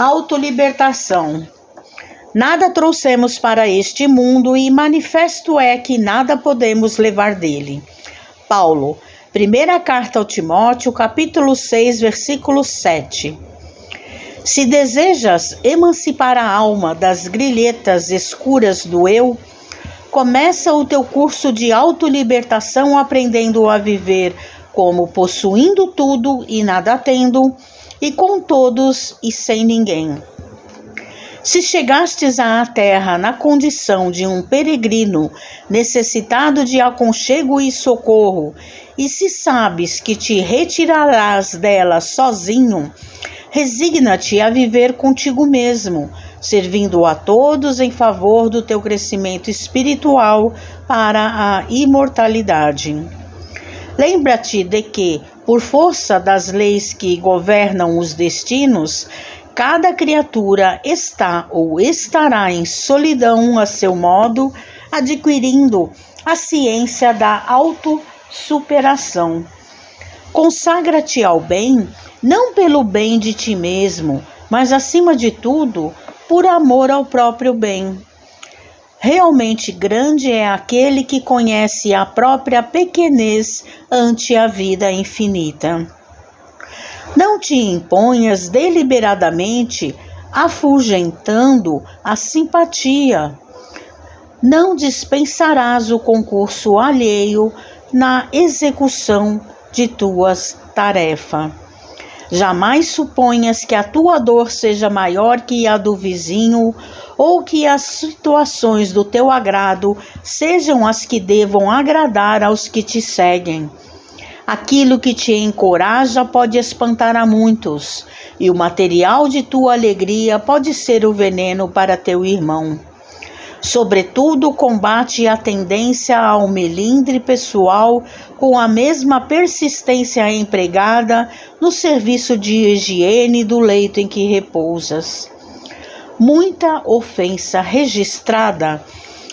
Autolibertação. Nada trouxemos para este mundo e manifesto é que nada podemos levar dele. Paulo, primeira carta ao Timóteo, capítulo 6, versículo 7. Se desejas emancipar a alma das grilhetas escuras do eu, começa o teu curso de autolibertação aprendendo a viver como possuindo tudo e nada tendo, e com todos e sem ninguém. Se chegastes à terra na condição de um peregrino necessitado de aconchego e socorro, e se sabes que te retirarás dela sozinho, resigna-te a viver contigo mesmo, servindo a todos em favor do teu crescimento espiritual para a imortalidade. Lembra-te de que, por força das leis que governam os destinos, cada criatura está ou estará em solidão a seu modo, adquirindo a ciência da autossuperação. Consagra-te ao bem, não pelo bem de ti mesmo, mas acima de tudo, por amor ao próprio bem. Realmente grande é aquele que conhece a própria pequenez ante a vida infinita. Não te imponhas deliberadamente, afugentando a simpatia. Não dispensarás o concurso alheio na execução de tuas tarefas. Jamais suponhas que a tua dor seja maior que a do vizinho, ou que as situações do teu agrado sejam as que devam agradar aos que te seguem. Aquilo que te encoraja pode espantar a muitos, e o material de tua alegria pode ser o veneno para teu irmão. Sobretudo, combate a tendência ao melindre pessoal com a mesma persistência empregada no serviço de higiene do leito em que repousas. Muita ofensa registrada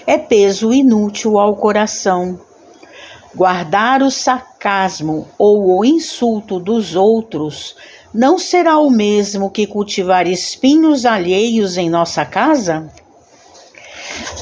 é peso inútil ao coração. Guardar o sarcasmo ou o insulto dos outros não será o mesmo que cultivar espinhos alheios em nossa casa?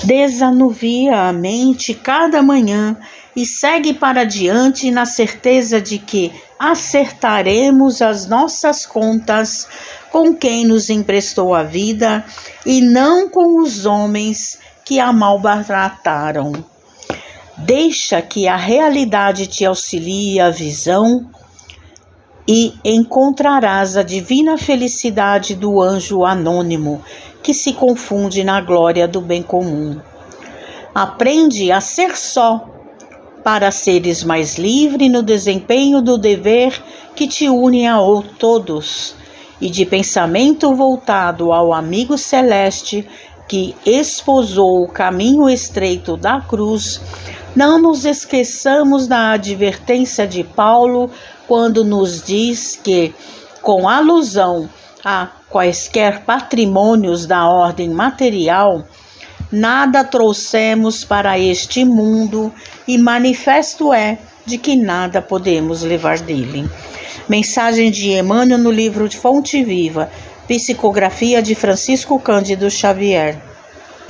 Desanuvia a mente cada manhã e segue para diante na certeza de que acertaremos as nossas contas com quem nos emprestou a vida e não com os homens que a maltrataram. Deixa que a realidade te auxilie a visão e encontrarás a divina felicidade do anjo anônimo que se confunde na glória do bem comum. Aprende a ser só, para seres mais livre no desempenho do dever que te une a todos, e de pensamento voltado ao amigo celeste que esposou o caminho estreito da cruz, não nos esqueçamos da advertência de Paulo quando nos diz que, com alusão a quaisquer patrimônios da ordem material, nada trouxemos para este mundo e manifesto é de que nada podemos levar dele. Mensagem de Emmanuel no livro de Fonte Viva, Psicografia de Francisco Cândido Xavier.